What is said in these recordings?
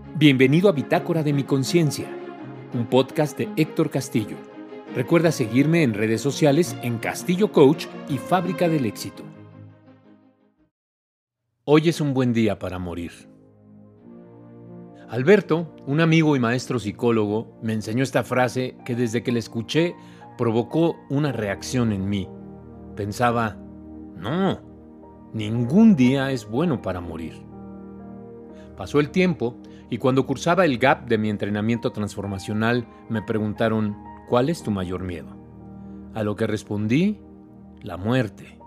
Bienvenido a Bitácora de mi Conciencia, un podcast de Héctor Castillo. Recuerda seguirme en redes sociales en Castillo Coach y Fábrica del Éxito. Hoy es un buen día para morir. Alberto, un amigo y maestro psicólogo, me enseñó esta frase que desde que la escuché provocó una reacción en mí. Pensaba, no, ningún día es bueno para morir. Pasó el tiempo y cuando cursaba el gap de mi entrenamiento transformacional me preguntaron, ¿cuál es tu mayor miedo? A lo que respondí, la muerte.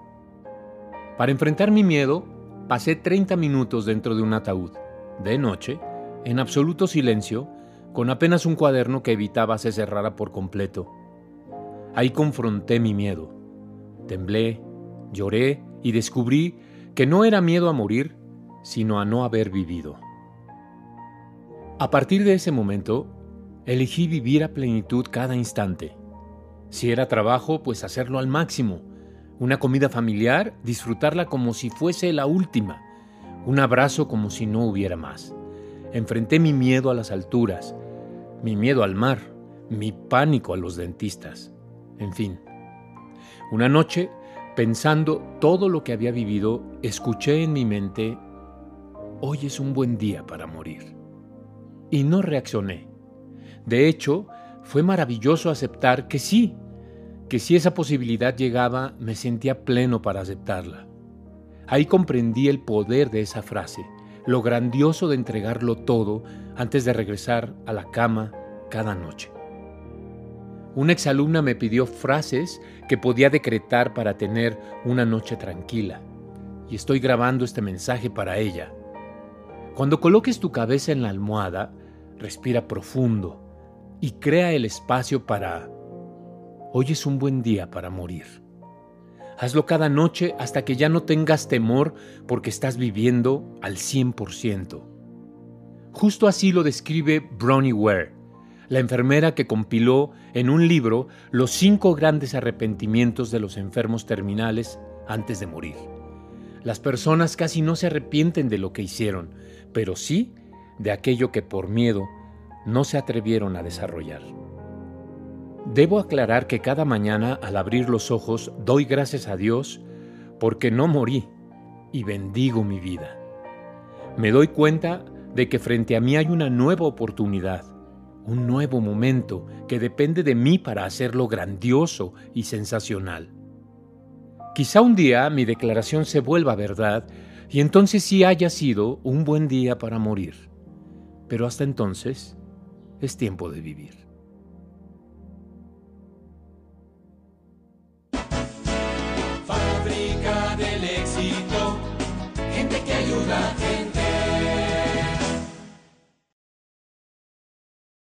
Para enfrentar mi miedo, pasé 30 minutos dentro de un ataúd, de noche, en absoluto silencio, con apenas un cuaderno que evitaba se cerrara por completo. Ahí confronté mi miedo. Temblé, lloré y descubrí que no era miedo a morir, sino a no haber vivido. A partir de ese momento, elegí vivir a plenitud cada instante. Si era trabajo, pues hacerlo al máximo. Una comida familiar, disfrutarla como si fuese la última. Un abrazo como si no hubiera más. Enfrenté mi miedo a las alturas, mi miedo al mar, mi pánico a los dentistas. En fin. Una noche, pensando todo lo que había vivido, escuché en mi mente, hoy es un buen día para morir. Y no reaccioné. De hecho, fue maravilloso aceptar que sí, que si esa posibilidad llegaba, me sentía pleno para aceptarla. Ahí comprendí el poder de esa frase, lo grandioso de entregarlo todo antes de regresar a la cama cada noche. Una exalumna me pidió frases que podía decretar para tener una noche tranquila, y estoy grabando este mensaje para ella. Cuando coloques tu cabeza en la almohada, respira profundo y crea el espacio para... Hoy es un buen día para morir. Hazlo cada noche hasta que ya no tengas temor porque estás viviendo al 100%. Justo así lo describe Bronnie Ware, la enfermera que compiló en un libro los cinco grandes arrepentimientos de los enfermos terminales antes de morir. Las personas casi no se arrepienten de lo que hicieron, pero sí de aquello que por miedo no se atrevieron a desarrollar. Debo aclarar que cada mañana al abrir los ojos doy gracias a Dios porque no morí y bendigo mi vida. Me doy cuenta de que frente a mí hay una nueva oportunidad, un nuevo momento que depende de mí para hacerlo grandioso y sensacional. Quizá un día mi declaración se vuelva verdad y entonces sí haya sido un buen día para morir. Pero hasta entonces es tiempo de vivir. Fábrica del éxito, gente que ayuda